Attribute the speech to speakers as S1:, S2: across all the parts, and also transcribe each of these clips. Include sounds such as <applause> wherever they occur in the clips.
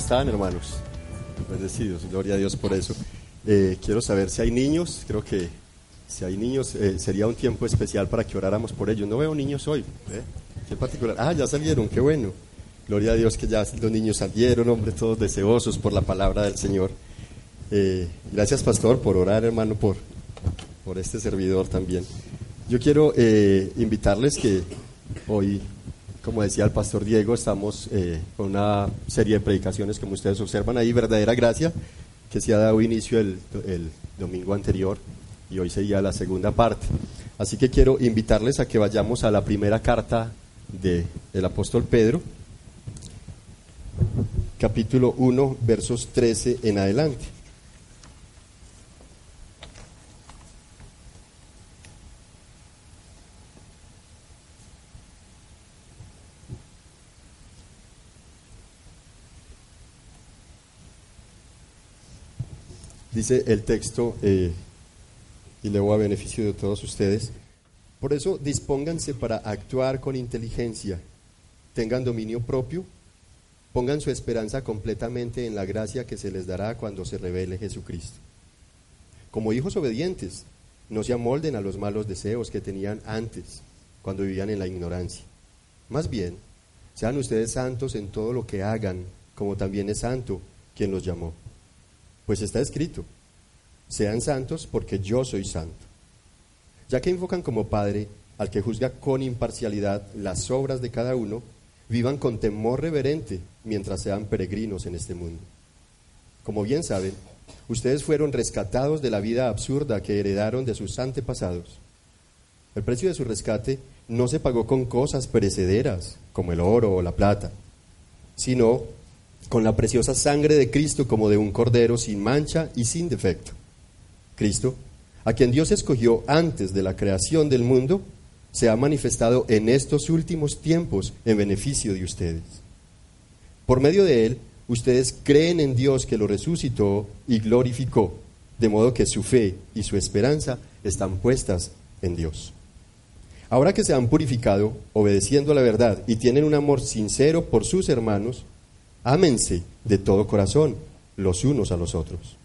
S1: Están, hermanos? Bendecidos, gloria a Dios por eso. Eh, quiero saber si hay niños, creo que si hay niños eh, sería un tiempo especial para que oráramos por ellos. No veo niños hoy, ¿eh? ¿Qué particular? Ah, ya salieron, qué bueno. Gloria a Dios que ya los niños salieron, hombre, todos deseosos por la palabra del Señor. Gracias, pastor, por orar, hermano, por, por este servidor también. Yo quiero invitarles que hoy, como decía el pastor Diego, estamos eh, con una serie de predicaciones, como ustedes observan ahí, verdadera gracia, que se ha dado inicio el, domingo anterior y hoy sería la segunda parte. Así que quiero invitarles a que vayamos a la primera carta de- del apóstol Pedro, capítulo 1, versos 13 en adelante. Dice el texto, eh, y leo a beneficio de todos ustedes, por eso dispónganse para actuar con inteligencia, tengan dominio propio, pongan su esperanza completamente en la gracia que se les dará cuando se revele Jesucristo. Como hijos obedientes, no se amolden a los malos deseos que tenían antes, cuando vivían en la ignorancia. Más bien, sean ustedes santos en todo lo que hagan, como también es santo quien los llamó. Pues está escrito, sean santos porque yo soy santo. Ya que invocan como Padre al que juzga con imparcialidad las obras de cada uno, vivan con temor reverente mientras sean peregrinos en este mundo. Como bien saben, ustedes fueron rescatados de la vida absurda que heredaron de sus antepasados. El precio de su rescate no se pagó con cosas perecederas, como el oro o la plata, sino con la preciosa sangre de Cristo como de un cordero sin mancha y sin defecto. Cristo, a quien Dios escogió antes de la creación del mundo, se ha manifestado en estos últimos tiempos en beneficio de ustedes. Por medio de él, ustedes creen en Dios que lo resucitó y glorificó, de modo que su fe y su esperanza están puestas en Dios. Ahora que se han purificado, obedeciendo a la verdad, y tienen un amor sincero por sus hermanos, ámense de todo corazón los unos a los otros.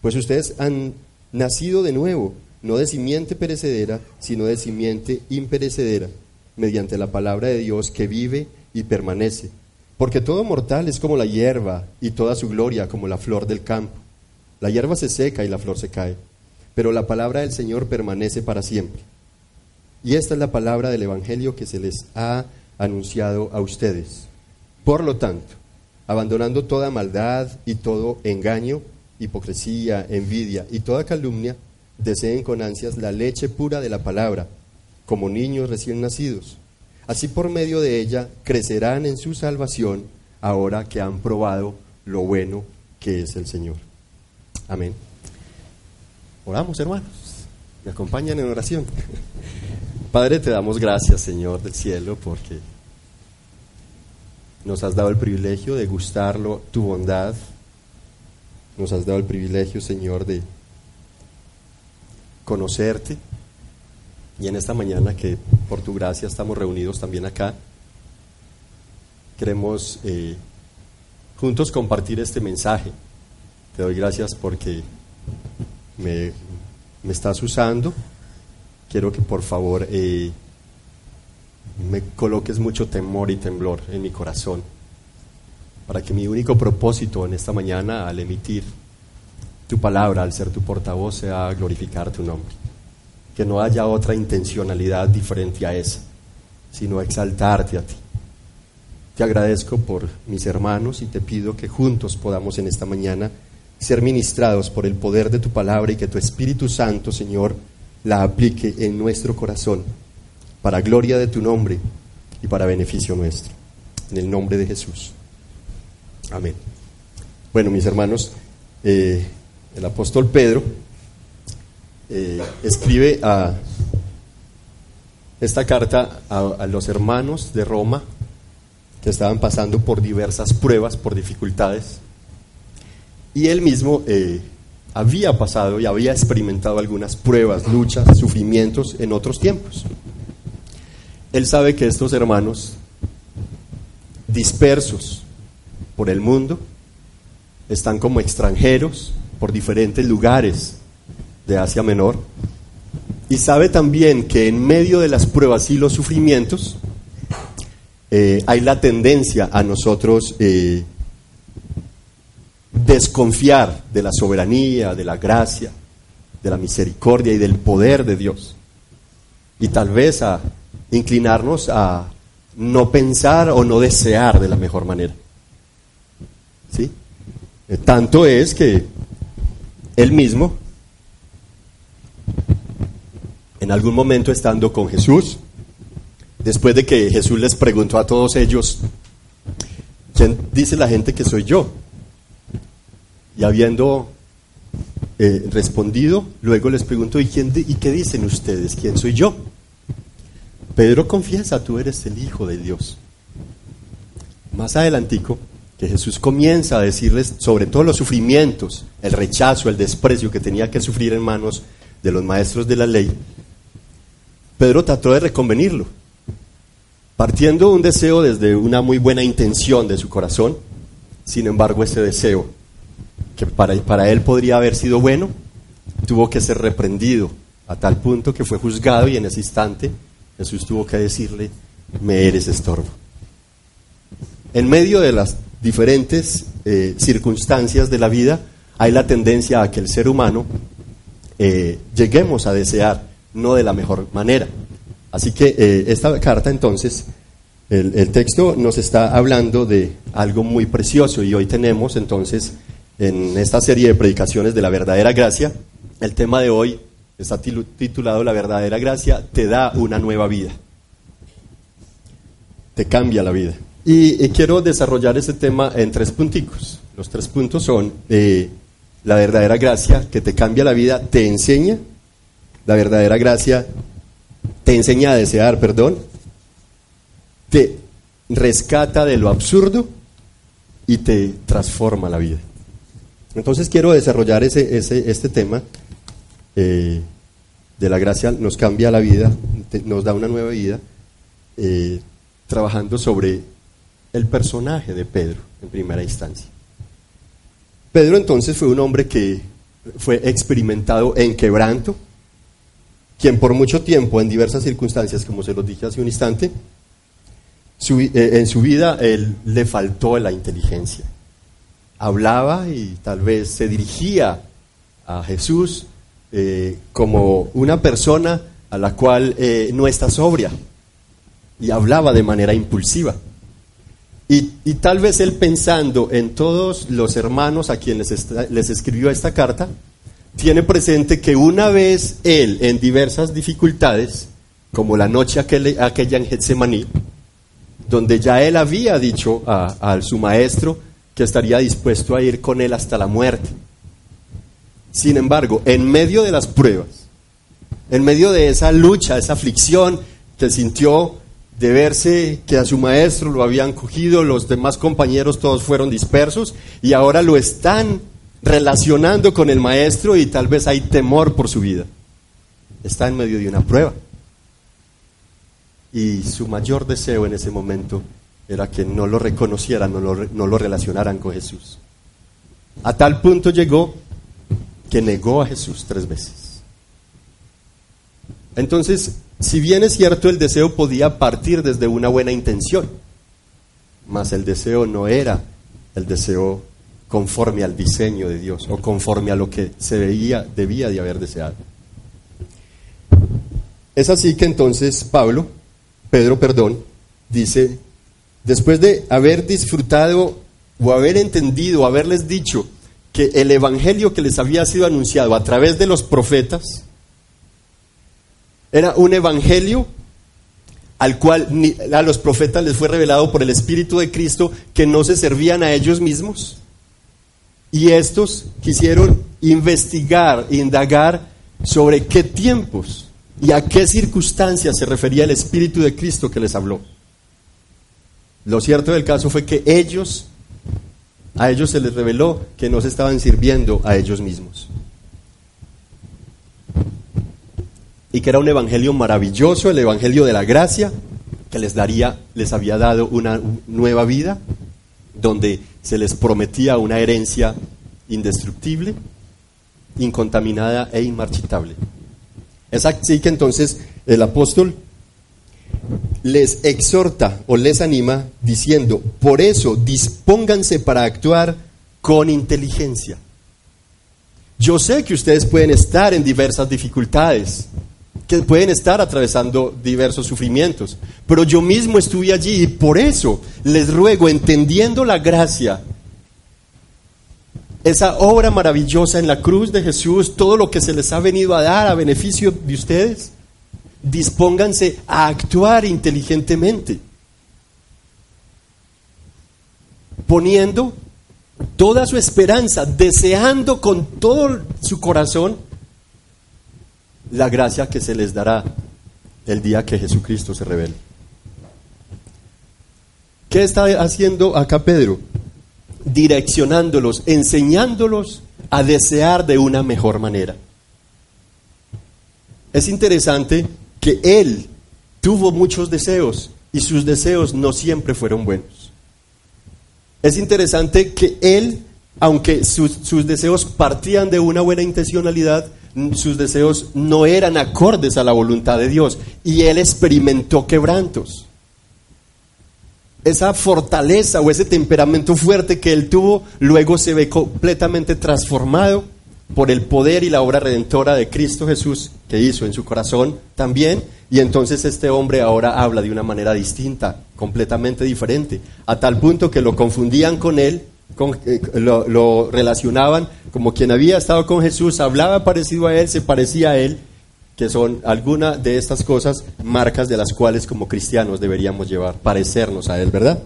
S1: Pues ustedes han nacido de nuevo, no de simiente perecedera, sino de simiente imperecedera, mediante la palabra de Dios que vive y permanece. Porque todo mortal es como la hierba y toda su gloria como la flor del campo. La hierba se seca y la flor se cae, pero la palabra del Señor permanece para siempre. Y esta es la palabra del Evangelio que se les ha anunciado a ustedes. Por lo tanto, abandonando toda maldad y todo engaño, hipocresía, envidia y toda calumnia, deseen con ansias la leche pura de la palabra, como niños recién nacidos. Así por medio de ella crecerán en su salvación ahora que han probado lo bueno que es el Señor. Amén. Oramos, hermanos. Me acompañan en oración. <laughs> Padre, te damos gracias, Señor del cielo, porque nos has dado el privilegio de gustarlo, tu bondad. Nos has dado el privilegio, Señor, de conocerte. Y en esta mañana que por tu gracia estamos reunidos también acá, queremos eh, juntos compartir este mensaje. Te doy gracias porque me, me estás usando. Quiero que por favor eh, me coloques mucho temor y temblor en mi corazón para que mi único propósito en esta mañana al emitir tu palabra, al ser tu portavoz, sea glorificar tu nombre. Que no haya otra intencionalidad diferente a esa, sino exaltarte a ti. te agradezco por mis hermanos y te pido que juntos podamos en esta mañana ser ministrados por el poder de tu palabra y que tu Espíritu Santo, Señor, la aplique en nuestro corazón para gloria de tu nombre y para beneficio nuestro. En el nombre de Jesús. Amén. Bueno, mis hermanos, eh, el apóstol Pedro eh, escribe esta carta a, los hermanos de Roma que estaban pasando por diversas pruebas, por dificultades, y él mismo eh, había pasado y había experimentado algunas pruebas, luchas, sufrimientos en otros tiempos. Él sabe que estos hermanos dispersos por el mundo están como extranjeros por diferentes lugares de Asia Menor y sabe también que en medio de las pruebas y los sufrimientos eh, hay la tendencia a nosotros eh, desconfiar de la soberanía, de la gracia, de la misericordia y del poder de Dios. Y tal vez a inclinarnos a no pensar o no desear de la mejor manera. ¿Sí? Eh, tanto es que él mismo, en algún momento estando con Jesús, después de que Jesús les preguntó a todos ellos, ¿quién dice la gente que soy yo? Y habiendo eh, respondido, luego les preguntó, ¿y, quién ¿y qué dicen ustedes? ¿Quién soy yo? Pedro confiesa, tú eres el Hijo de Dios. Más adelantico, que Jesús comienza a decirles sobre todos los sufrimientos, el rechazo, el desprecio que tenía que sufrir en manos de los maestros de la ley, Pedro trató de reconvenirlo, partiendo un deseo desde una muy buena intención de su corazón, sin embargo ese deseo que para, para él podría haber sido bueno, tuvo que ser reprendido a tal punto que fue juzgado y en ese instante Jesús tuvo que decirle, me eres estorbo. En medio de las diferentes eh, circunstancias de la vida, hay la tendencia a que el ser humano eh, lleguemos a desear no de la mejor manera. Así que eh, esta carta entonces, el, el texto nos está hablando de algo muy precioso y hoy tenemos entonces en esta serie de predicaciones de la verdadera gracia. El tema de hoy está titulado La verdadera gracia te da una nueva vida. Te cambia la vida. Y, quiero desarrollar ese tema en tres punticos. Los tres puntos son eh, la verdadera gracia que te cambia la vida, te enseña. La verdadera gracia te enseña a desear perdón. Te rescata de lo absurdo y te transforma la vida. Entonces quiero desarrollar ese, este tema eh, de la gracia, nos cambia la vida, nos da una nueva vida, eh, trabajando sobre el personaje de Pedro en primera instancia. Pedro entonces fue un hombre que fue experimentado en quebranto, quien por mucho tiempo, en diversas circunstancias, como se los dije hace un instante, eh, en su vida le faltó la inteligencia hablaba y tal vez se dirigía a Jesús eh, como una persona a la cual eh, no está sobria y hablaba de manera impulsiva. Y, tal vez él pensando en todos los hermanos a quienes les, escribió esta carta, tiene presente que una vez él en diversas dificultades, como la noche aquella en Getsemaní, donde ya él había dicho a su maestro, que estaría dispuesto a ir con él hasta la muerte. Sin embargo, en medio de las pruebas, en medio de esa lucha, esa aflicción que sintió de verse que a su maestro lo habían cogido, los demás compañeros todos fueron dispersos y ahora lo están relacionando con el maestro y tal vez hay temor por su vida. Está en medio de una prueba. Y su mayor deseo en ese momento era que no lo reconocieran, no lo, no lo relacionaran con Jesús. A tal punto llegó que negó a Jesús tres veces. Entonces, si bien es cierto, el deseo podía partir desde una buena intención, mas el deseo no era el deseo conforme al diseño de Dios o conforme a lo que se veía, debía de haber deseado. Es así que entonces Pablo, Pedro, perdón, dice después de haber disfrutado o haber entendido, haberles dicho el evangelio que les había sido anunciado a través de los profetas era un evangelio al cual a los profetas les fue revelado por el Espíritu de Cristo que no se servían a ellos mismos. Y estos quisieron investigar, indagar sobre qué tiempos y a qué circunstancias se refería el Espíritu de Cristo que les habló. Lo cierto del caso fue que ellos, a ellos se les reveló que no se estaban sirviendo a ellos mismos. Y que era un evangelio maravilloso, el evangelio de la gracia, que les daría, les había dado una nueva vida, donde se les prometía una herencia indestructible, incontaminada e inmarchitable. Es así que entonces el apóstol les exhorta o les anima diciendo, por eso dispónganse para actuar con inteligencia. Yo sé que ustedes pueden estar en diversas dificultades, que pueden estar atravesando diversos sufrimientos. Pero yo mismo estuve allí y por eso les ruego, entendiendo la gracia, esa obra maravillosa en la cruz de Jesús, todo lo que se les ha venido a dar a beneficio de ustedes, dispónganse a actuar inteligentemente, poniendo toda su esperanza, deseando con todo su corazón la gracia que se les dará el día que Jesucristo se revele. ¿Qué está haciendo acá Pedro? Direccionándolos, enseñándolos a desear de una mejor manera. Es interesante que él tuvo muchos deseos y sus deseos no siempre fueron buenos. Es interesante que él, aunque sus, deseos partían de una buena intencionalidad, sus deseos no eran acordes a la voluntad de Dios y él experimentó quebrantos. Esa fortaleza o ese temperamento fuerte que él tuvo luego se ve completamente transformado por el poder y la obra redentora de Cristo Jesús que hizo en su corazón también. Y entonces este hombre ahora habla de una manera distinta, completamente diferente, a tal punto que lo confundían con él eh, lo, relacionaban como quien había estado con Jesús, hablaba parecido a él, se parecía a él, que son algunas de estas cosas marcas de las cuales como cristianos deberíamos llevar, parecernos a él, ¿verdad?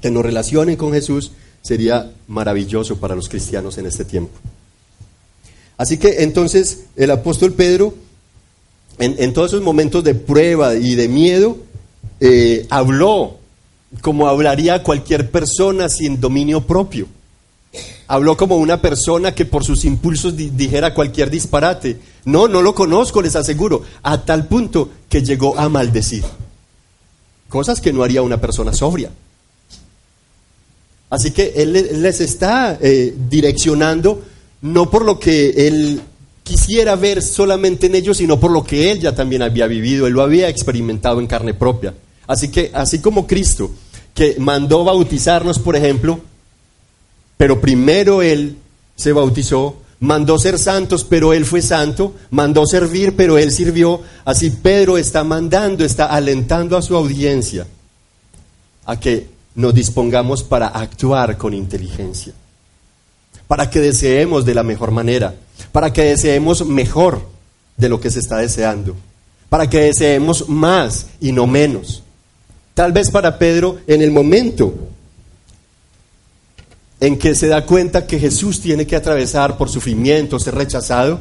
S1: Que nos relacionen con Jesús sería maravilloso para los cristianos en este tiempo. Así que entonces el apóstol Pedro, en, todos esos momentos de prueba y de miedo, eh, habló como hablaría cualquier persona sin dominio propio. Habló como una persona que por sus impulsos dijera cualquier disparate. No, no lo conozco, les aseguro, a tal punto que llegó a maldecir. Cosas que no haría una persona sobria. Así que él les está eh, direccionando no por lo que él quisiera ver solamente en ellos, sino por lo que él ya también había vivido, él lo había experimentado en carne propia. Así que, así como Cristo, que mandó bautizarnos, por ejemplo, pero primero Él se bautizó, mandó ser santos, pero Él fue santo, mandó servir, pero Él sirvió. Así Pedro está mandando, está alentando a su audiencia a que nos dispongamos para actuar con inteligencia, para que deseemos de la mejor manera, para que deseemos mejor de lo que se está deseando, para que deseemos más y no menos. Tal vez para Pedro, en el momento en que se da cuenta que Jesús tiene que atravesar por sufrimiento, ser rechazado,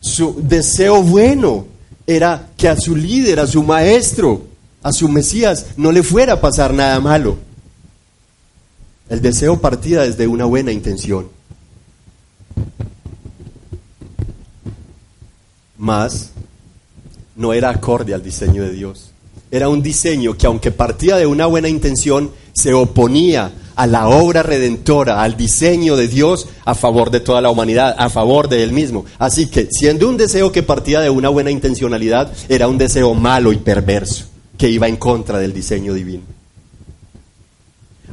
S1: su deseo bueno era que a su líder, a su maestro, a su Mesías, no le fuera a pasar nada malo. El deseo partía desde una buena intención. Mas no era acorde al diseño de Dios era un diseño que aunque partía de una buena intención, se oponía a la obra redentora, al diseño de Dios a favor de toda la humanidad, a favor de Él mismo. Así que, siendo un deseo que partía de una buena intencionalidad, era un deseo malo y perverso, que iba en contra del diseño divino.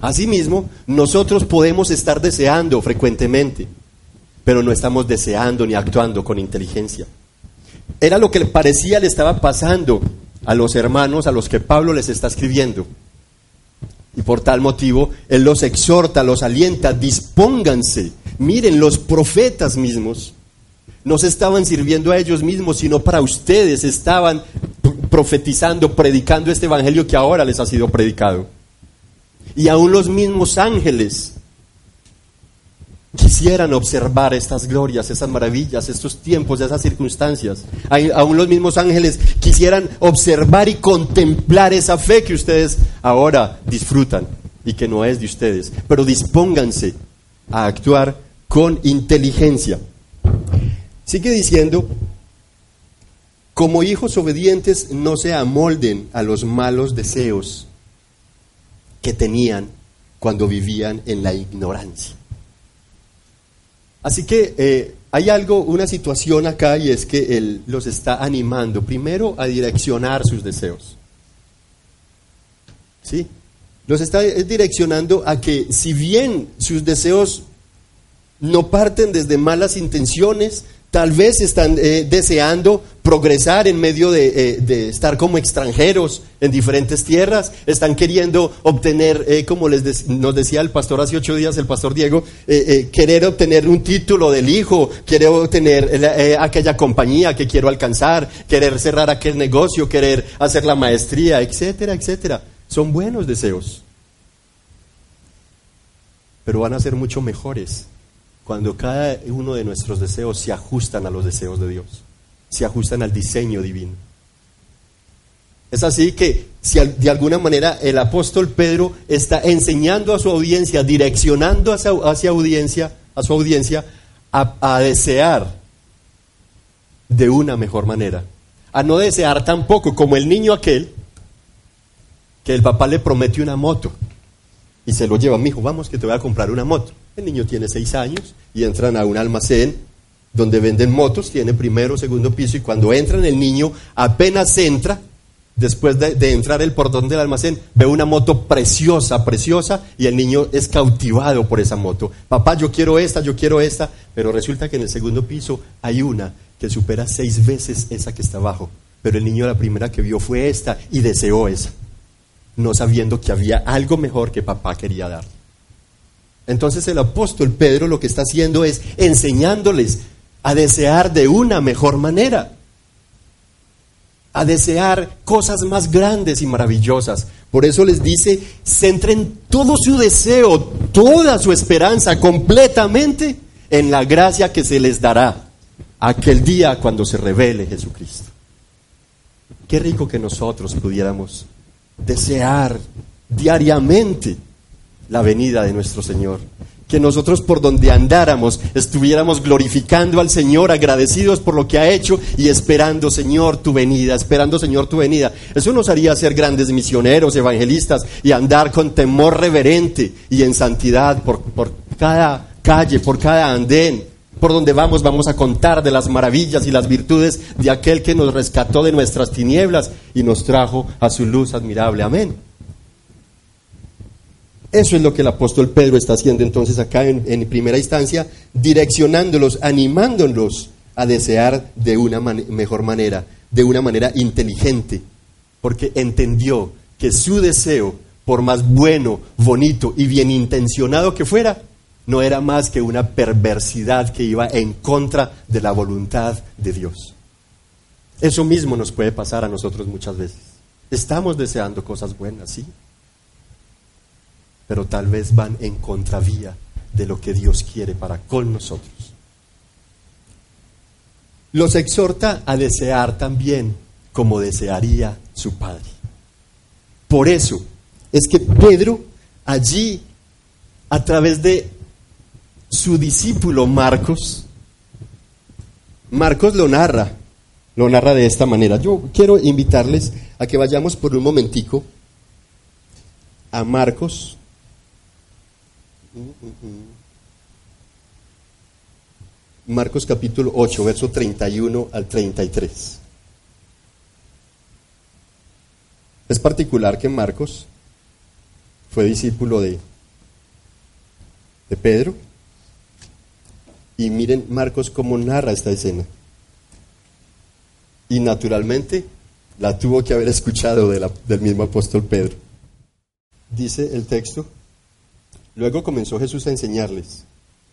S1: Asimismo, nosotros podemos estar deseando frecuentemente, pero no estamos deseando ni actuando con inteligencia. Era lo que parecía le estaba pasando a los hermanos a los que Pablo les está escribiendo. Y por tal motivo, Él los exhorta, los alienta, dispónganse. Miren, los profetas mismos no se estaban sirviendo a ellos mismos, sino para ustedes, estaban profetizando, predicando este evangelio que ahora les ha sido predicado. Y aún los mismos ángeles quisieran observar estas glorias, esas maravillas, estos tiempos, esas circunstancias. Aún los mismos ángeles quisieran observar y contemplar esa fe que ustedes ahora disfrutan y que no es de ustedes. Pero dispónganse a actuar con inteligencia. Sigue diciendo, como hijos obedientes no se amolden a los malos deseos que tenían cuando vivían en la ignorancia. Así que eh, hay algo, una situación acá y es que Él los está animando primero a direccionar sus deseos. ¿Sí? Los está direccionando a que si bien sus deseos no parten desde malas intenciones, Tal vez están eh, deseando progresar en medio eh, de, estar como extranjeros en diferentes tierras, están queriendo obtener, eh, como les nos decía el pastor hace ocho días, el pastor Diego, querer obtener un título del hijo, querer obtener aquella compañía que quiero alcanzar, querer cerrar aquel negocio, querer hacer la maestría, etcétera, etcétera. Son buenos deseos, pero van a ser mucho mejores cuando cada uno de nuestros deseos se ajustan a los deseos de Dios, se ajustan al diseño divino. Es así que si de alguna manera el apóstol Pedro está enseñando a su audiencia, direccionando hacia, audiencia, a su audiencia a, a desear de una mejor manera, a no desear tampoco como el niño aquel que el papá le promete una moto y se lo lleva, mi hijo, vamos que te voy a comprar una moto. El niño tiene seis años y entran a un almacén donde venden motos, tiene primero, segundo piso, y cuando entran el niño apenas entra, después de, entrar el portón del almacén, ve una moto preciosa, preciosa, y el niño es cautivado por esa moto. Papá, yo quiero esta, yo quiero esta, pero resulta que en el segundo piso hay una que supera seis veces esa que está abajo. Pero el niño la primera que vio fue esta y deseó esa, no sabiendo que había algo mejor que papá quería dar. Entonces el apóstol Pedro lo que está haciendo es enseñándoles a desear de una mejor manera, a desear cosas más grandes y maravillosas. Por eso les dice, centren todo su deseo, toda su esperanza completamente en la gracia que se les dará aquel día cuando se revele Jesucristo. Qué rico que nosotros pudiéramos desear diariamente la venida de nuestro Señor. Que nosotros por donde andáramos estuviéramos glorificando al Señor, agradecidos por lo que ha hecho y esperando, Señor, tu venida, esperando, Señor, tu venida. Eso nos haría ser grandes misioneros, evangelistas y andar con temor reverente y en santidad por, por cada calle, por cada andén, por donde vamos vamos a contar de las maravillas y las virtudes de aquel que nos rescató de nuestras tinieblas y nos trajo a su luz admirable. Amén. Eso es lo que el apóstol Pedro está haciendo entonces acá en, primera instancia, direccionándolos, animándolos a desear de una mejor manera, de una manera inteligente, porque entendió que su deseo, por más bueno, bonito y bien intencionado que fuera, no era más que una perversidad que iba en contra de la voluntad de Dios. Eso mismo nos puede pasar a nosotros muchas veces. Estamos deseando cosas buenas, sí, pero tal vez van en contravía de lo que Dios quiere para con nosotros. Los exhorta a desear también como desearía su Padre. Por eso es que Pedro allí, a través de su discípulo Marcos, Marcos lo narra, lo narra de esta manera. Yo quiero invitarles a que vayamos por un momentico a Marcos Marcos capítulo 8, verso 31 al 33. Es particular que Marcos fue discípulo de, de Pedro. Y miren Marcos cómo narra esta escena. Y naturalmente la tuvo que haber escuchado del mismo apóstol Pedro. Dice el texto, luego comenzó Jesús a enseñarles,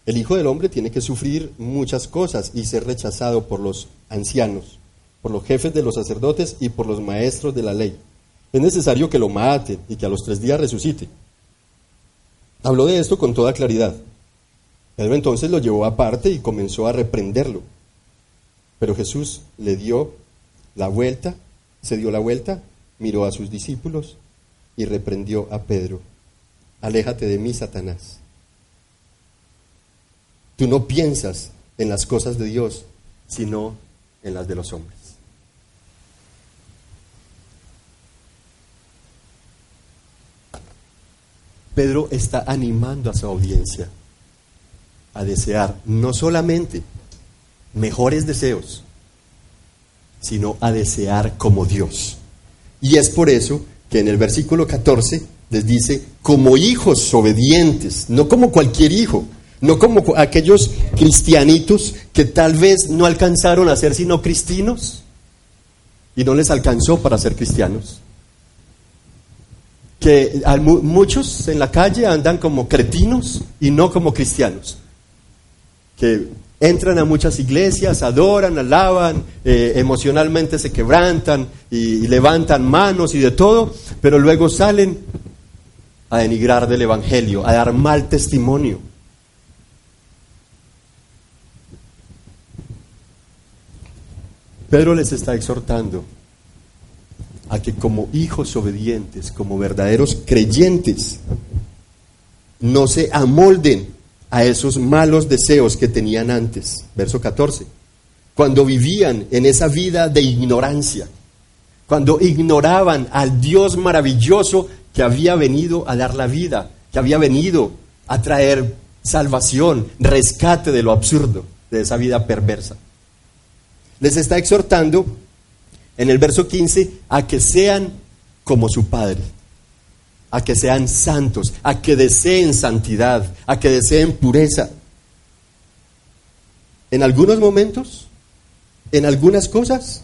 S1: el Hijo del Hombre tiene que sufrir muchas cosas y ser rechazado por los ancianos, por los jefes de los sacerdotes y por los maestros de la ley. Es necesario que lo maten y que a los tres días resucite. Habló de esto con toda claridad. Pedro entonces lo llevó aparte y comenzó a reprenderlo. Pero Jesús le dio la vuelta, se dio la vuelta, miró a sus discípulos y reprendió a Pedro. Aléjate de mí, Satanás. Tú no piensas en las cosas de Dios, sino en las de los hombres. Pedro está animando a su audiencia a desear no solamente mejores deseos, sino a desear como Dios. Y es por eso que en el versículo 14 les dice, como hijos obedientes, no como cualquier hijo, no como aquellos cristianitos que tal vez no alcanzaron a ser sino cristinos y no les alcanzó para ser cristianos. Que muchos en la calle andan como cretinos y no como cristianos. Que entran a muchas iglesias, adoran, alaban, eh, emocionalmente se quebrantan y levantan manos y de todo, pero luego salen a denigrar del Evangelio, a dar mal testimonio. Pedro les está exhortando a que como hijos obedientes, como verdaderos creyentes, no se amolden a esos malos deseos que tenían antes. Verso 14. Cuando vivían en esa vida de ignorancia, cuando ignoraban al Dios maravilloso que había venido a dar la vida, que había venido a traer salvación, rescate de lo absurdo, de esa vida perversa les está exhortando en el verso 15 a que sean como su Padre, a que sean santos, a que deseen santidad, a que deseen pureza. En algunos momentos, en algunas cosas,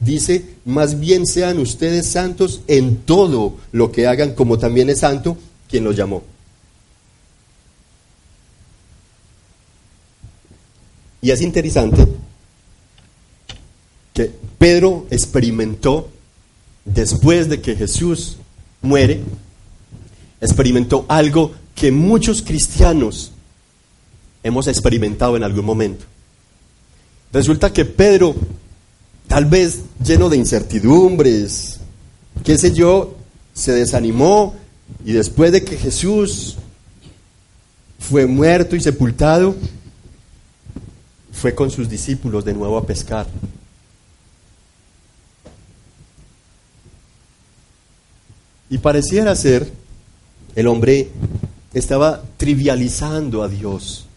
S1: dice, más bien sean ustedes santos en todo lo que hagan, como también es santo quien los llamó. Y es interesante que Pedro experimentó después de que Jesús muere, experimentó algo que muchos cristianos hemos experimentado en algún momento. Resulta que Pedro, tal vez lleno de incertidumbres, qué sé yo, se desanimó y después de que Jesús fue muerto y sepultado, fue con sus discípulos de nuevo a pescar. Y pareciera ser, el hombre estaba trivializando a Dios.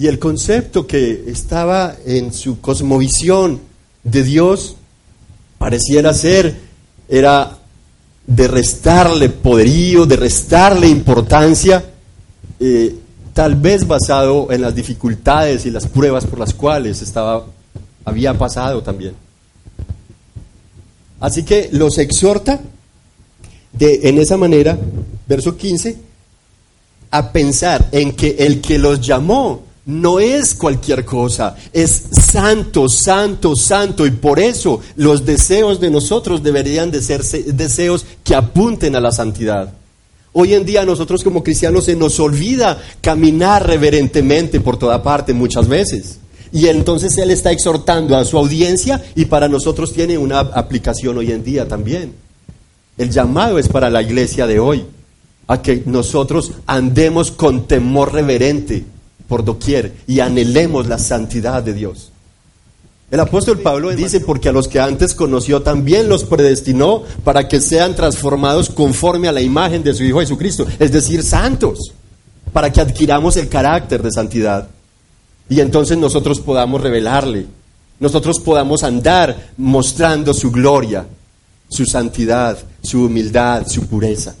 S1: Y el concepto que estaba en su cosmovisión de Dios pareciera ser, era de restarle poderío, de restarle importancia, eh, tal vez basado en las dificultades y las pruebas por las cuales estaba, había pasado también. Así que los exhorta de, en esa manera, verso 15, a pensar en que el que los llamó no es cualquier cosa, es santo, santo, santo, y por eso los deseos de nosotros deberían de ser deseos que apunten a la santidad. Hoy en día nosotros como cristianos se nos olvida caminar reverentemente por toda parte muchas veces. Y entonces Él está exhortando a su audiencia y para nosotros tiene una aplicación hoy en día también. El llamado es para la iglesia de hoy, a que nosotros andemos con temor reverente por doquier y anhelemos la santidad de Dios. El apóstol Pablo dice, porque a los que antes conoció también los predestinó para que sean transformados conforme a la imagen de su Hijo Jesucristo, es decir, santos, para que adquiramos el carácter de santidad y entonces nosotros podamos revelarle, nosotros podamos andar mostrando su gloria, su santidad, su humildad, su pureza.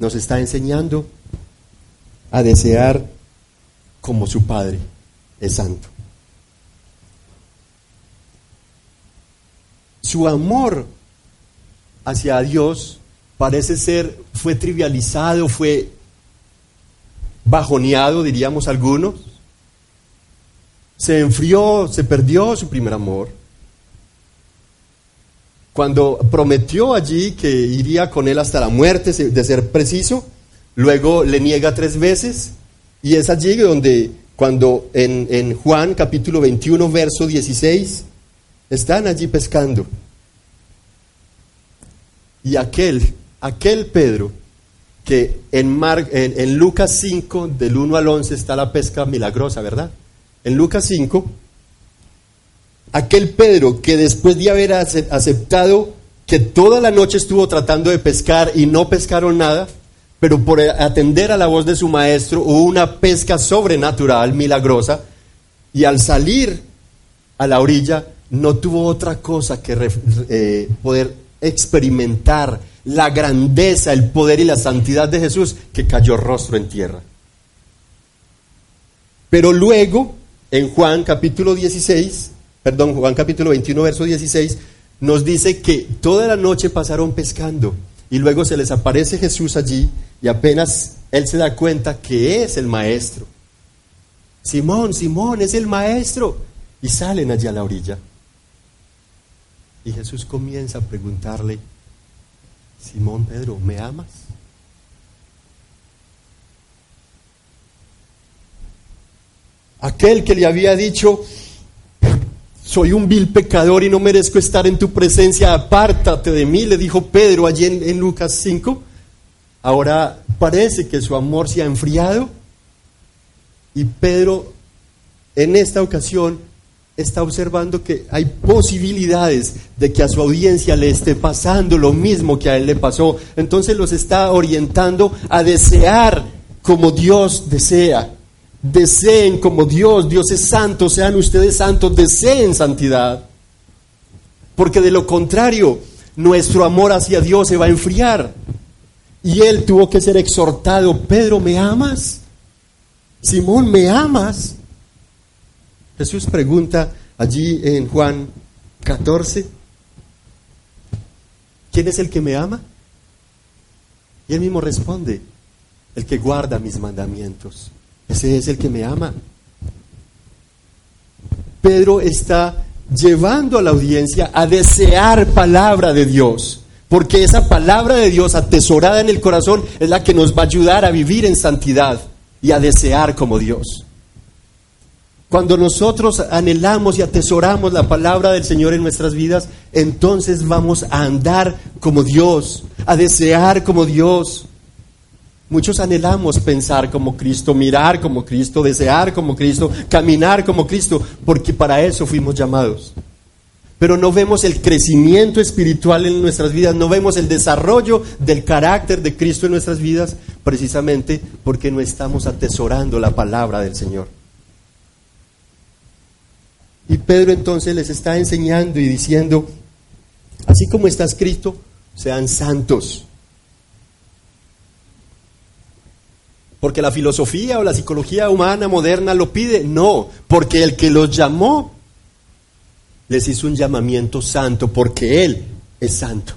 S1: Nos está enseñando a desear como su Padre es santo. su amor hacia Dios parece ser, fue trivializado, fue bajoneado, diríamos algunos. Se enfrió, se perdió su primer amor. Cuando prometió allí que iría con él hasta la muerte, de ser preciso, luego le niega tres veces y es allí donde cuando en, en Juan capítulo 21, verso 16, están allí pescando. Y aquel, aquel Pedro, que en, en, Lucas 5, del 1 al 11, está la pesca milagrosa, ¿verdad? En Lucas 5, aquel Pedro que después de haber aceptado que toda la noche estuvo tratando de pescar y no pescaron nada, pero por atender a la voz de su maestro hubo una pesca sobrenatural, milagrosa, y al salir a la orilla no tuvo otra cosa que eh, poder experimentar la grandeza, el poder y la santidad de Jesús que cayó rostro en tierra. Pero luego, en Juan capítulo 16, perdón, Juan capítulo 21, verso 16, nos dice que toda la noche pasaron pescando y luego se les aparece Jesús allí y apenas él se da cuenta que es el maestro. Simón, Simón, es el maestro. Y salen allí a la orilla. Y Jesús comienza a preguntarle, Simón Pedro, ¿me amas? Aquel que le había dicho, soy un vil pecador y no merezco estar en tu presencia, apártate de mí, le dijo Pedro allí en, Lucas 5. Ahora parece que su amor se ha enfriado y Pedro en esta ocasión está observando que hay posibilidades de que a su audiencia le esté pasando lo mismo que a él le pasó. Entonces los está orientando a desear como Dios desea deseen como Dios, Dios es santo, sean ustedes santos, deseen santidad. Porque de lo contrario, nuestro amor hacia Dios se va a enfriar. Y él tuvo que ser exhortado, Pedro, ¿me amas? Simón, ¿me amas? Jesús pregunta allí en Juan 14, ¿quién es el que me ama? Y él mismo responde, el que guarda mis mandamientos. Ese es el que me ama. Pedro está llevando a la audiencia a desear palabra de Dios, porque esa palabra de Dios atesorada en el corazón es la que nos va a ayudar a vivir en santidad y a desear como Dios. Cuando nosotros anhelamos y atesoramos la palabra del Señor en nuestras vidas, entonces vamos a andar como Dios, a desear como Dios. Muchos anhelamos pensar como Cristo, mirar como Cristo, desear como Cristo, caminar como Cristo, porque para eso fuimos llamados. Pero no vemos el crecimiento espiritual en nuestras vidas, no vemos el desarrollo del carácter de Cristo en nuestras vidas, precisamente porque no estamos atesorando la palabra del Señor. Y Pedro entonces les está enseñando y diciendo, así como está escrito, sean santos porque la filosofía o la psicología humana moderna lo pide, no, porque el que los llamó les hizo un llamamiento santo, porque Él es santo.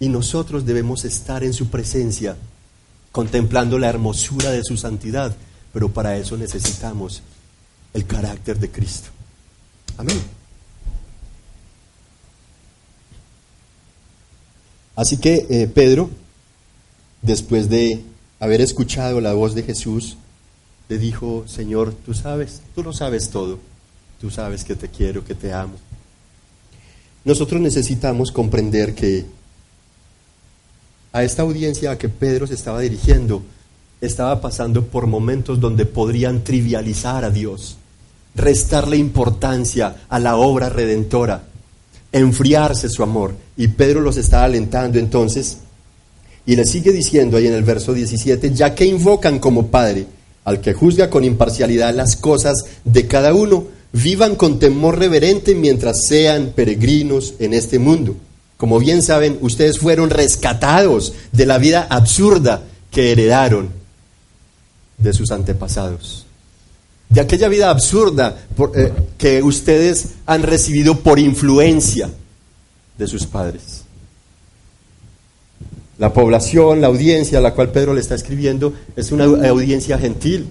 S1: Y nosotros debemos estar en su presencia, contemplando la hermosura de su santidad, pero para eso necesitamos el carácter de Cristo. Amén. Así que eh, Pedro, después de haber escuchado la voz de Jesús, le dijo, Señor, tú sabes, tú lo sabes todo, tú sabes que te quiero, que te amo. Nosotros necesitamos comprender que a esta audiencia a que Pedro se estaba dirigiendo, estaba pasando por momentos donde podrían trivializar a Dios, restarle importancia a la obra redentora, enfriarse su amor. Y Pedro los estaba alentando entonces y le sigue diciendo ahí en el verso 17, ya que invocan como Padre al que juzga con imparcialidad las cosas de cada uno, vivan con temor reverente mientras sean peregrinos en este mundo. Como bien saben, ustedes fueron rescatados de la vida absurda que heredaron de sus antepasados. de aquella vida absurda eh, que ustedes han recibido por influencia de sus padres. La población, la audiencia a la cual Pedro le está escribiendo es una audiencia gentil,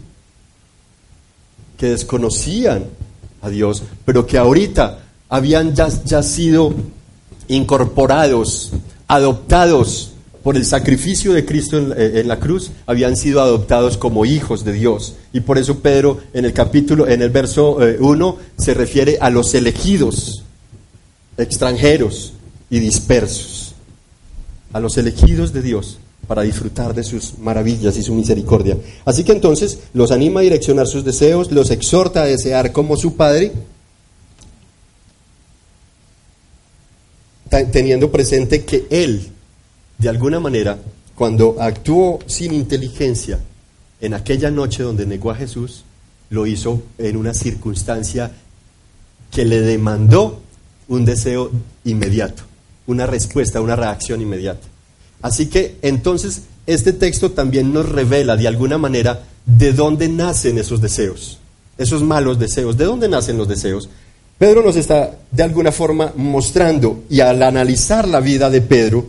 S1: que desconocían a Dios, pero que ahorita habían ya, sido incorporados, adoptados por el sacrificio de Cristo en, la cruz, habían sido adoptados como hijos de Dios. Y por eso Pedro en el capítulo, en el verso 1, eh, se refiere a los elegidos, extranjeros y dispersos, a los elegidos de Dios para disfrutar de sus maravillas y su misericordia. Así que entonces los anima a direccionar sus deseos, los exhorta a desear como su Padre, teniendo presente que Él, de alguna manera, cuando actuó sin inteligencia en aquella noche donde negó a Jesús, lo hizo en una circunstancia que le demandó un deseo inmediato, una respuesta, una reacción inmediata. Así que entonces este texto también nos revela de alguna manera de dónde nacen esos deseos, esos malos deseos, de dónde nacen los deseos. Pedro nos está de alguna forma mostrando y al analizar la vida de Pedro,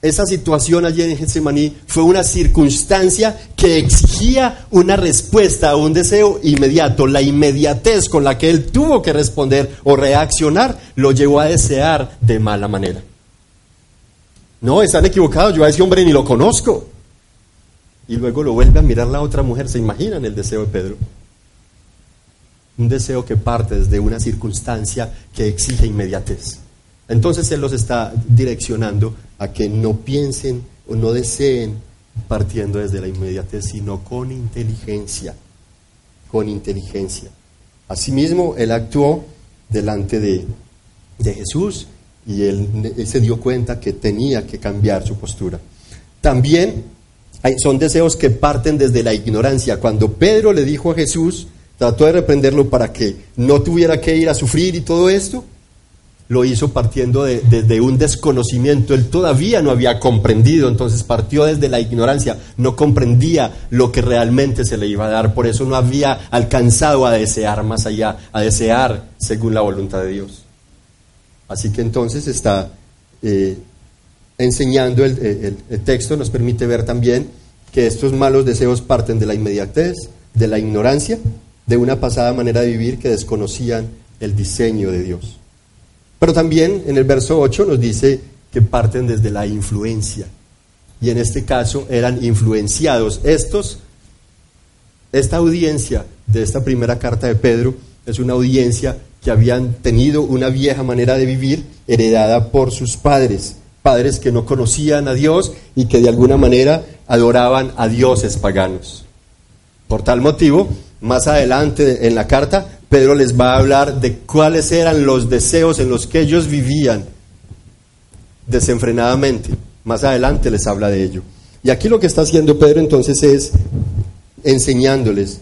S1: esa situación allí en Getsemaní fue una circunstancia que exigía una respuesta a un deseo inmediato. La inmediatez con la que él tuvo que responder o reaccionar lo llevó a desear de mala manera. No, están equivocados, yo a ese hombre ni lo conozco. Y luego lo vuelve a mirar la otra mujer, ¿se imaginan el deseo de Pedro? Un deseo que parte desde una circunstancia que exige inmediatez. Entonces Él los está direccionando a que no piensen o no deseen partiendo desde la inmediatez, sino con inteligencia, con inteligencia. Asimismo, Él actuó delante de, de Jesús y él, se dio cuenta que tenía que cambiar su postura. También son deseos que parten desde la ignorancia. Cuando Pedro le dijo a Jesús, trató de reprenderlo para que no tuviera que ir a sufrir y todo esto, lo hizo partiendo desde de, un desconocimiento. Él todavía no había comprendido, entonces partió desde la ignorancia, no comprendía lo que realmente se le iba a dar, por eso no había alcanzado a desear más allá, a desear según la voluntad de Dios. Así que entonces está eh, enseñando el, texto, nos permite ver también que estos malos deseos parten de la inmediatez, de la ignorancia, de una pasada manera de vivir que desconocían el diseño de Dios. Pero también en el verso 8 nos dice que parten desde la influencia. Y en este caso eran influenciados. Estos, esta audiencia de esta primera carta de Pedro es una audiencia habían tenido una vieja manera de vivir heredada por sus padres, padres que no conocían a Dios y que de alguna manera adoraban a dioses paganos. Por tal motivo, más adelante en la carta, Pedro les va a hablar de cuáles eran los deseos en los que ellos vivían desenfrenadamente. Más adelante les habla de ello. Y aquí lo que está haciendo Pedro entonces es enseñándoles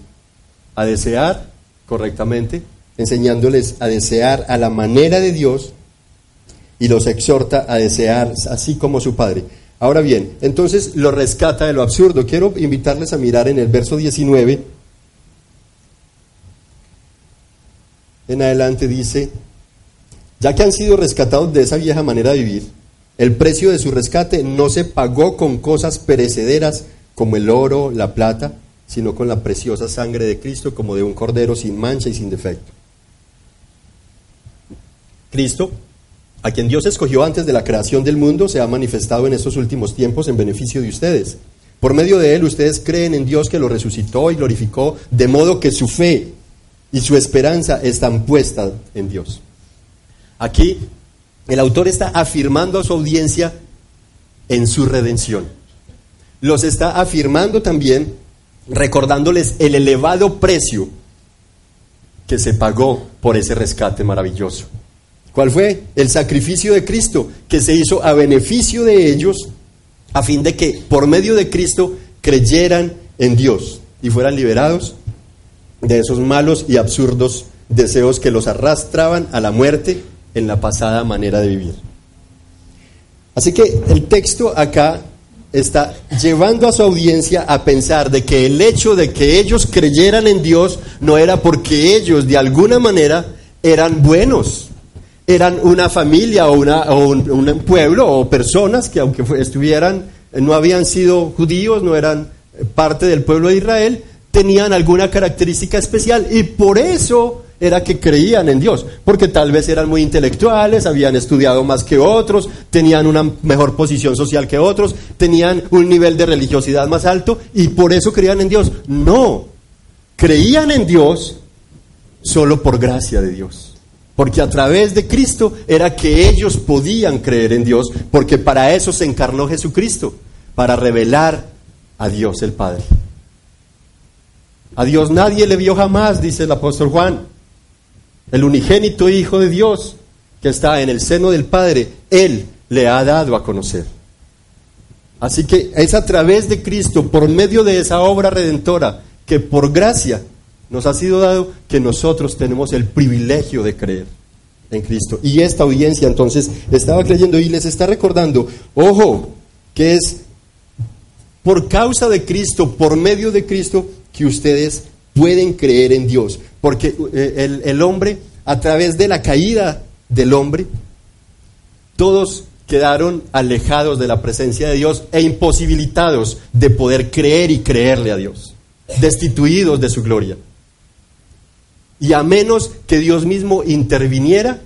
S1: a desear correctamente enseñándoles a desear a la manera de Dios y los exhorta a desear así como su Padre. Ahora bien, entonces lo rescata de lo absurdo. Quiero invitarles a mirar en el verso 19. En adelante dice, ya que han sido rescatados de esa vieja manera de vivir, el precio de su rescate no se pagó con cosas perecederas como el oro, la plata, sino con la preciosa sangre de Cristo como de un cordero sin mancha y sin defecto. Cristo, a quien Dios escogió antes de la creación del mundo, se ha manifestado en estos últimos tiempos en beneficio de ustedes. Por medio de él ustedes creen en Dios que lo resucitó y glorificó, de modo que su fe y su esperanza están puestas en Dios. Aquí el autor está afirmando a su audiencia en su redención. Los está afirmando también recordándoles el elevado precio que se pagó por ese rescate maravilloso. ¿Cuál fue? El sacrificio de Cristo, que se hizo a beneficio de ellos, a fin de que por medio de Cristo creyeran en Dios y fueran liberados de esos malos y absurdos deseos que los arrastraban a la muerte en la pasada manera de vivir. Así que el texto acá está llevando a su audiencia a pensar de que el hecho de que ellos creyeran en Dios no era porque ellos de alguna manera eran buenos, eran una familia o, una, o un, pueblo o personas que aunque estuvieran, no habían sido judíos, no eran parte del pueblo de Israel, tenían alguna característica especial y por eso era que creían en Dios, porque tal vez eran muy intelectuales, habían estudiado más que otros, tenían una mejor posición social que otros, tenían un nivel de religiosidad más alto y por eso creían en Dios. No, creían en Dios solo por gracia de Dios. Porque a través de Cristo era que ellos podían creer en Dios, porque para eso se encarnó Jesucristo, para revelar a Dios el Padre. A Dios nadie le vio jamás, dice el apóstol Juan el unigénito Hijo de Dios que está en el seno del Padre, Él le ha dado a conocer. Así que es a través de Cristo, por medio de esa obra redentora, que por gracia nos ha sido dado, que nosotros tenemos el privilegio de creer en Cristo. Y esta audiencia entonces estaba creyendo y les está recordando, ojo, que es por causa de Cristo, por medio de Cristo, que ustedes pueden creer en Dios. Porque eh, el, hombre, a través de la caída del hombre, todos quedaron alejados de la presencia de Dios e imposibilitados de poder creer y creerle a Dios, destituidos de su gloria. Y a menos que Dios mismo interviniera,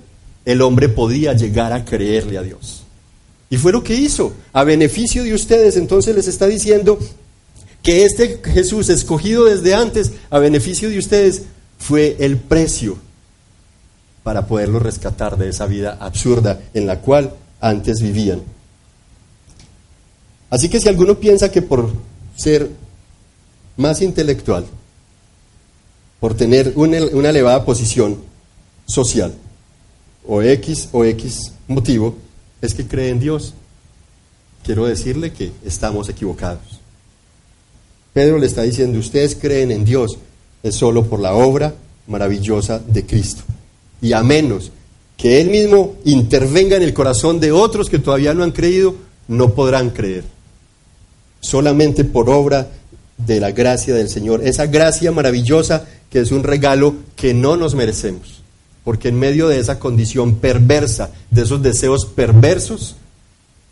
S1: el hombre podía llegar a creerle a Dios. Y fue lo que hizo, a beneficio de ustedes. Entonces les está diciendo que este Jesús escogido desde antes, a beneficio de ustedes, fue el precio para poderlo rescatar de esa vida absurda en la cual antes vivían. Así que si alguno piensa que por ser más intelectual, por tener una, una elevada posición social, o X o X motivo, es que cree en Dios, quiero decirle que estamos equivocados. Pedro le está diciendo, ustedes creen en Dios, es solo por la obra maravillosa de Cristo. Y a menos que Él mismo intervenga en el corazón de otros que todavía no han creído, no podrán creer. Solamente por obra de la gracia del Señor. Esa gracia maravillosa que es un regalo que no nos merecemos. Porque en medio de esa condición perversa, de esos deseos perversos,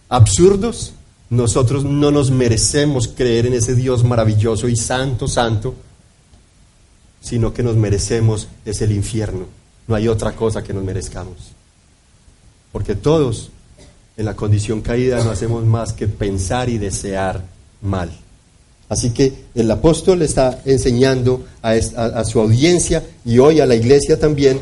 S1: absurdos, nosotros no nos merecemos creer en ese Dios maravilloso y santo, santo, sino que nos merecemos es el infierno. No hay otra cosa que nos merezcamos. Porque todos en la condición caída no hacemos más que pensar y desear mal. Así que el apóstol está enseñando a, a, su audiencia y hoy a la iglesia también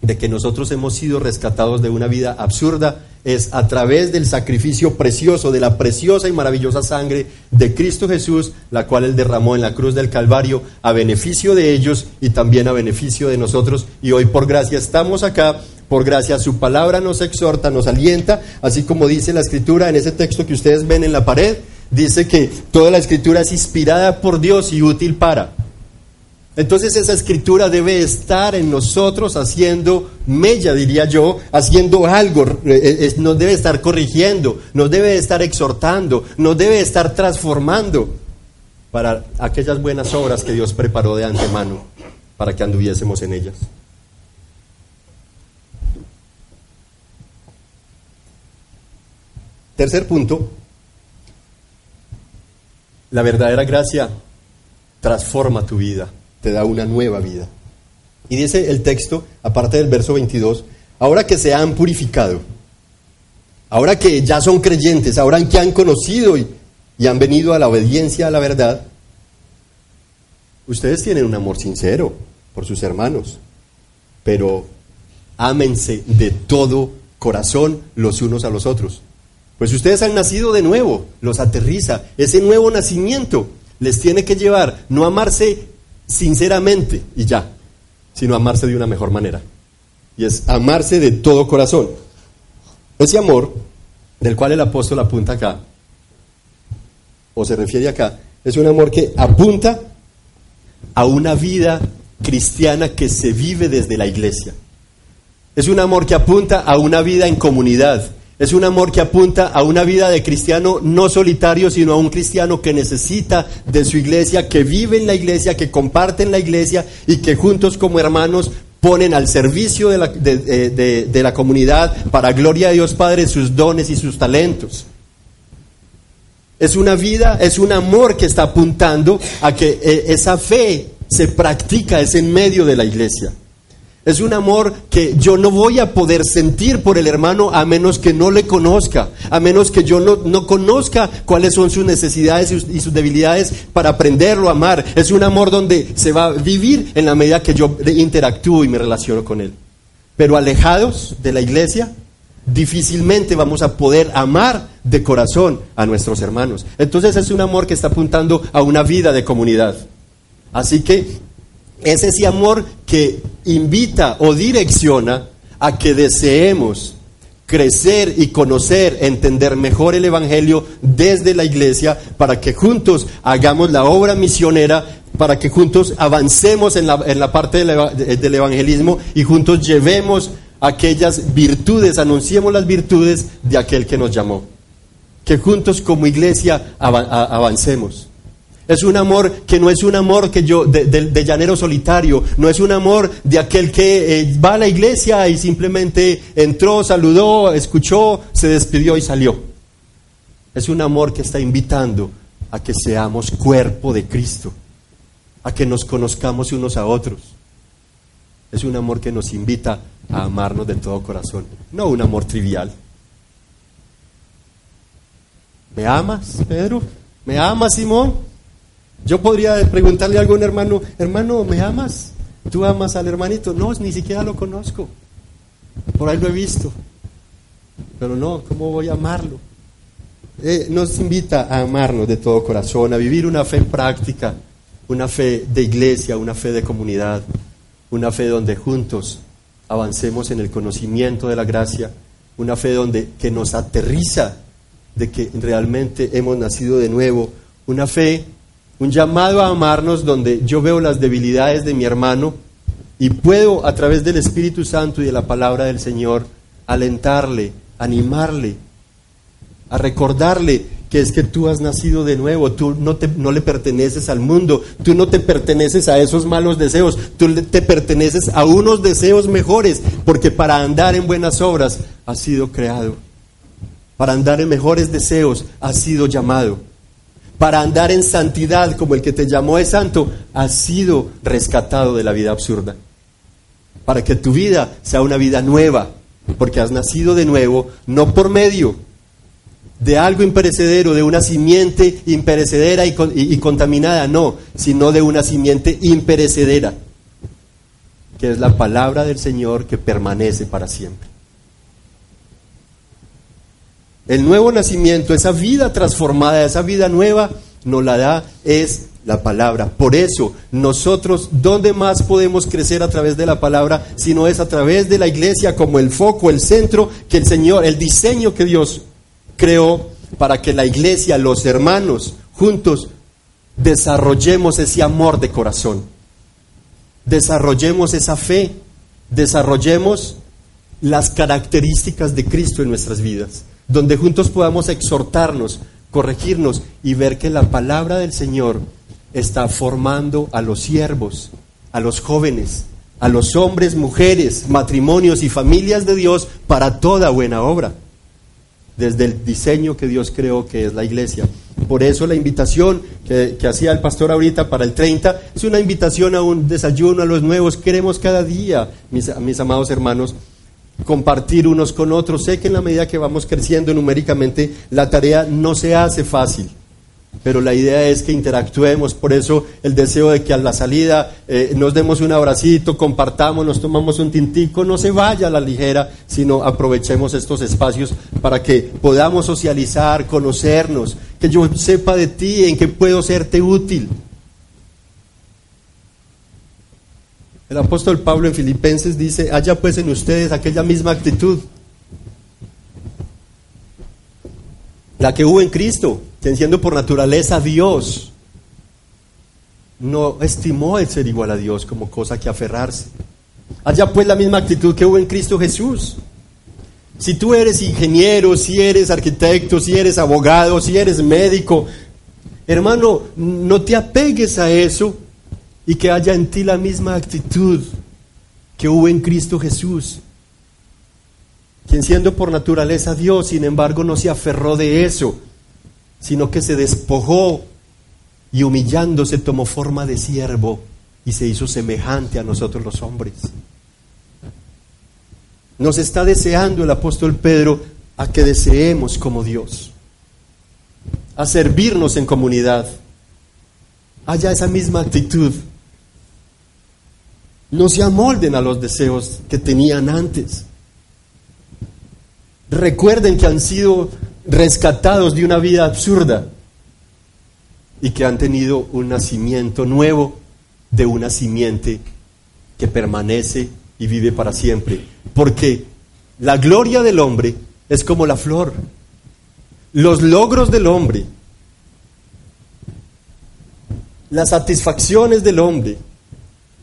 S1: de que nosotros hemos sido rescatados de una vida absurda es a través del sacrificio precioso, de la preciosa y maravillosa sangre de Cristo Jesús, la cual Él derramó en la cruz del Calvario a beneficio de ellos y también a beneficio de nosotros. Y hoy por gracia estamos acá, por gracia su palabra nos exhorta, nos alienta, así como dice la escritura en ese texto que ustedes ven en la pared, dice que toda la escritura es inspirada por Dios y útil para. Entonces esa escritura debe estar en nosotros haciendo mella, diría yo, haciendo algo, eh, eh, nos debe estar corrigiendo, nos debe estar exhortando, nos debe estar transformando para aquellas buenas obras que Dios preparó de antemano para que anduviésemos en ellas. Tercer punto, la verdadera gracia transforma tu vida te da una nueva vida. Y dice el texto, aparte del verso 22, ahora que se han purificado, ahora que ya son creyentes, ahora que han conocido y, y han venido a la obediencia a la verdad, ustedes tienen un amor sincero por sus hermanos, pero ámense de todo corazón los unos a los otros. Pues ustedes han nacido de nuevo, los aterriza. Ese nuevo nacimiento les tiene que llevar no a amarse sinceramente y ya, sino amarse de una mejor manera. Y es amarse de todo corazón. Ese amor del cual el apóstol apunta acá, o se refiere acá, es un amor que apunta a una vida cristiana que se vive desde la iglesia. Es un amor que apunta a una vida en comunidad. Es un amor que apunta a una vida de cristiano no solitario, sino a un cristiano que necesita de su iglesia, que vive en la iglesia, que comparte en la iglesia y que juntos como hermanos ponen al servicio de la, de, la comunidad para gloria de Dios Padre sus dones y sus talentos. Es una vida, es un amor que está apuntando a que eh, esa fe se practica, es en medio de la iglesia. Es un amor que yo no voy a poder sentir por el hermano a menos que no le conozca, a menos que yo no, conozca cuáles son sus necesidades y sus, debilidades para aprenderlo a amar. Es un amor donde se va a vivir en la medida que yo interactúo y me relaciono con él. Pero alejados de la iglesia, difícilmente vamos a poder amar de corazón a nuestros hermanos. Entonces es un amor que está apuntando a una vida de comunidad. Así que es ese amor que invita o direcciona a que deseemos crecer y conocer, entender mejor el Evangelio desde la iglesia para que juntos hagamos la obra misionera, para que juntos avancemos en la, en la parte del, del evangelismo y juntos llevemos aquellas virtudes, anunciemos las virtudes de aquel que nos llamó. Que juntos como iglesia avancemos. Es un amor que no es un amor que yo de, llanero solitario, no es un amor de aquel que eh, va a la iglesia y simplemente entró, saludó, escuchó, se despidió y salió. Es un amor que está invitando a que seamos cuerpo de Cristo, a que nos conozcamos unos a otros. Es un amor que nos invita a amarnos de todo corazón, no un amor trivial. ¿Me amas, Pedro? ¿Me amas, Simón? Yo podría preguntarle a algún hermano, hermano, ¿me amas? ¿Tú amas al hermanito? No, ni siquiera lo conozco. Por ahí lo he visto. Pero no, ¿cómo voy a amarlo? Eh, nos invita a amarnos de todo corazón, a vivir una fe práctica, una fe de iglesia, una fe de comunidad, una fe donde juntos avancemos en el conocimiento de la gracia, una fe donde que nos aterriza de que realmente hemos nacido de nuevo, una fe un llamado a amarnos donde yo veo las debilidades de mi hermano y puedo a través del Espíritu Santo y de la palabra del Señor alentarle, animarle, a recordarle que es que tú has nacido de nuevo, tú no, te, no le perteneces al mundo, tú no te perteneces a esos malos deseos, tú te perteneces a unos deseos mejores, porque para andar en buenas obras has sido creado, para andar en mejores deseos has sido llamado para andar en santidad como el que te llamó es santo, has sido rescatado de la vida absurda. Para que tu vida sea una vida nueva, porque has nacido de nuevo, no por medio de algo imperecedero, de una simiente imperecedera y, y contaminada, no, sino de una simiente imperecedera, que es la palabra del Señor que permanece para siempre. El nuevo nacimiento, esa vida transformada, esa vida nueva, nos la da es la palabra. Por eso, nosotros, ¿dónde más podemos crecer a través de la palabra si no es a través de la iglesia como el foco, el centro que el Señor, el diseño que Dios creó para que la iglesia, los hermanos, juntos, desarrollemos ese amor de corazón, desarrollemos esa fe, desarrollemos las características de Cristo en nuestras vidas donde juntos podamos exhortarnos, corregirnos y ver que la palabra del Señor está formando a los siervos, a los jóvenes, a los hombres, mujeres, matrimonios y familias de Dios para toda buena obra, desde el diseño que Dios creó que es la iglesia. Por eso la invitación que, hacía el pastor ahorita para el 30 es una invitación a un desayuno a los nuevos. Queremos cada día, mis, mis amados hermanos, compartir unos con otros. Sé que en la medida que vamos creciendo numéricamente, la tarea no se hace fácil, pero la idea es que interactuemos. Por eso el deseo de que a la salida eh, nos demos un abracito, compartamos, nos tomamos un tintico, no se vaya a la ligera, sino aprovechemos estos espacios para que podamos socializar, conocernos, que yo sepa de ti, en qué puedo serte útil. El apóstol Pablo en Filipenses dice, haya pues en ustedes aquella misma actitud, la que hubo en Cristo, que siendo por naturaleza Dios, no estimó el ser igual a Dios como cosa que aferrarse. Haya pues la misma actitud que hubo en Cristo Jesús, Si tú eres ingeniero, si eres arquitecto, si eres abogado, si eres médico, hermano, no te apegues a eso y que haya en ti la misma actitud que hubo en Cristo Jesús, quien siendo por naturaleza Dios, sin embargo, no se aferró de eso, sino que se despojó y humillándose tomó forma de siervo y se hizo semejante a nosotros los hombres. Nos está deseando el apóstol Pedro a que deseemos como Dios, a servirnos en comunidad. Haya esa misma actitud. No se amolden a los deseos que tenían antes. Recuerden que han sido rescatados de una vida absurda y que han tenido un nacimiento nuevo de una simiente que permanece y vive para siempre. Porque la gloria del hombre es como la flor. Los logros del hombre, las satisfacciones del hombre,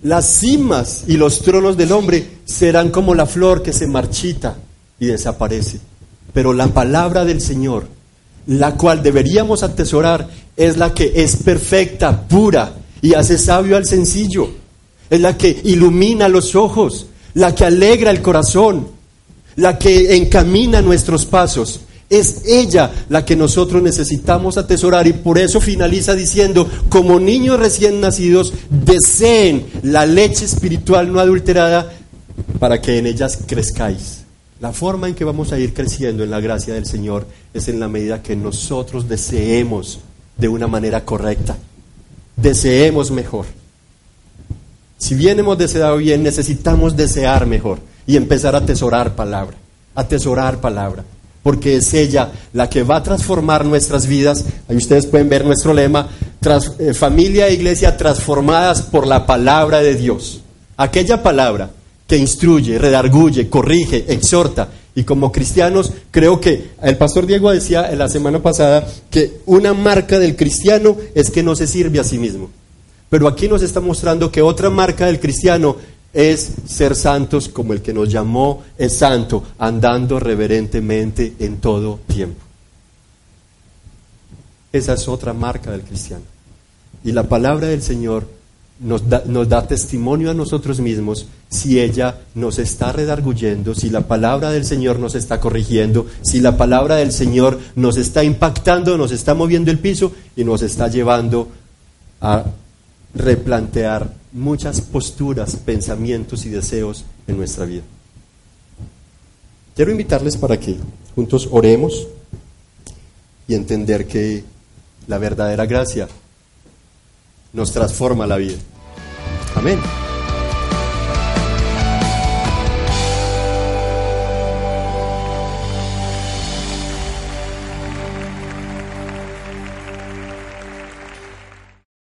S1: las cimas y los tronos del hombre serán como la flor que se marchita y desaparece. Pero la palabra del Señor, la cual deberíamos atesorar, es la que es perfecta, pura y hace sabio al sencillo. Es la que ilumina los ojos, la que alegra el corazón, la que encamina nuestros pasos. Es ella la que nosotros necesitamos atesorar y por eso finaliza diciendo, como niños recién nacidos, deseen la leche espiritual no adulterada para que en ellas crezcáis. La forma en que vamos a ir creciendo en la gracia del Señor es en la medida que nosotros deseemos de una manera correcta. Deseemos mejor. Si bien hemos deseado bien, necesitamos desear mejor y empezar a atesorar palabra, atesorar palabra, porque es ella la que va a transformar nuestras vidas. Ahí ustedes pueden ver nuestro lema, eh, familia e iglesia transformadas por la palabra de Dios. Aquella palabra que instruye, redarguye, corrige, exhorta y como cristianos, creo que el pastor Diego decía la semana pasada que una marca del cristiano es que no se sirve a sí mismo. Pero aquí nos está mostrando que otra marca del cristiano es ser santos como el que nos llamó es santo, andando reverentemente en todo tiempo. Esa es otra marca del cristiano. Y la palabra del Señor nos da, testimonio a nosotros mismos si ella nos está redarguyendo, si la palabra del Señor nos está corrigiendo, si la palabra del Señor nos está impactando, nos está moviendo el piso y nos está llevando a replantear muchas posturas, pensamientos y deseos en nuestra vida. Quiero invitarles para que juntos oremos y entender que la verdadera gracia nos transforma la vida. Amén.